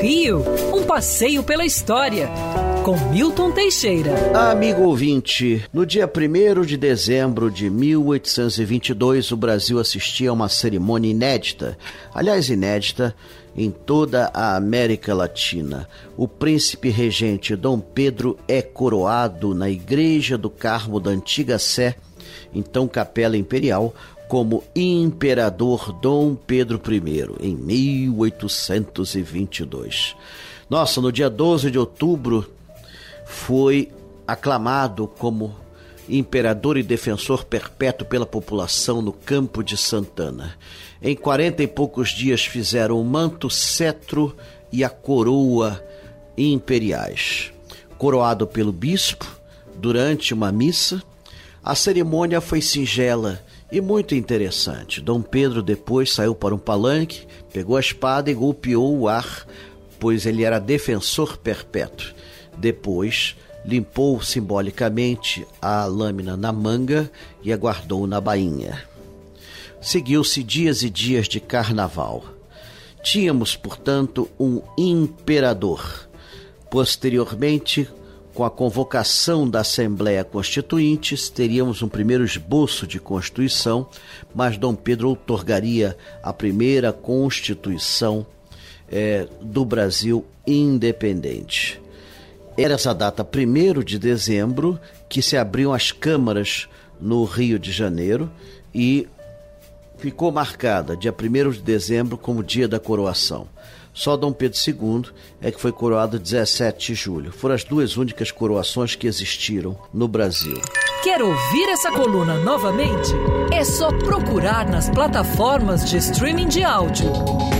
Rio, um passeio pela história, com Milton Teixeira. Amigo ouvinte, no dia 1 de dezembro de 1822, o Brasil assistia a uma cerimônia inédita, aliás, inédita em toda a América Latina. O príncipe regente Dom Pedro é coroado na Igreja do Carmo da Antiga Sé, então Capela Imperial, como Imperador Dom Pedro I, em 1822. Nossa, no dia 12 de outubro foi aclamado como imperador e defensor perpétuo pela população no campo de Santana. Em quarenta e poucos dias fizeram o manto, cetro e a coroa imperiais. Coroado pelo bispo durante uma missa, a cerimônia foi singela e muito interessante. Dom Pedro depois saiu para um palanque, pegou a espada e golpeou o ar, pois ele era defensor perpétuo. Depois, limpou simbolicamente a lâmina na manga e a guardou na bainha. Seguiu-se dias e dias de carnaval. Tínhamos, portanto, um imperador. Posteriormente, com a convocação da Assembleia Constituinte, teríamos um primeiro esboço de Constituição, mas Dom Pedro outorgaria a primeira Constituição é, do Brasil independente. Era essa data, 1 de dezembro, que se abriam as câmaras no Rio de Janeiro e ficou marcada, dia 1 de dezembro, como dia da coroação. Só Dom Pedro II é que foi coroado 17 de julho. Foram as duas únicas coroações que existiram no Brasil. Quer ouvir essa coluna novamente? É só procurar nas plataformas de streaming de áudio.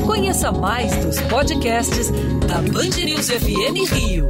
Conheça mais dos podcasts da Band News FM Rio.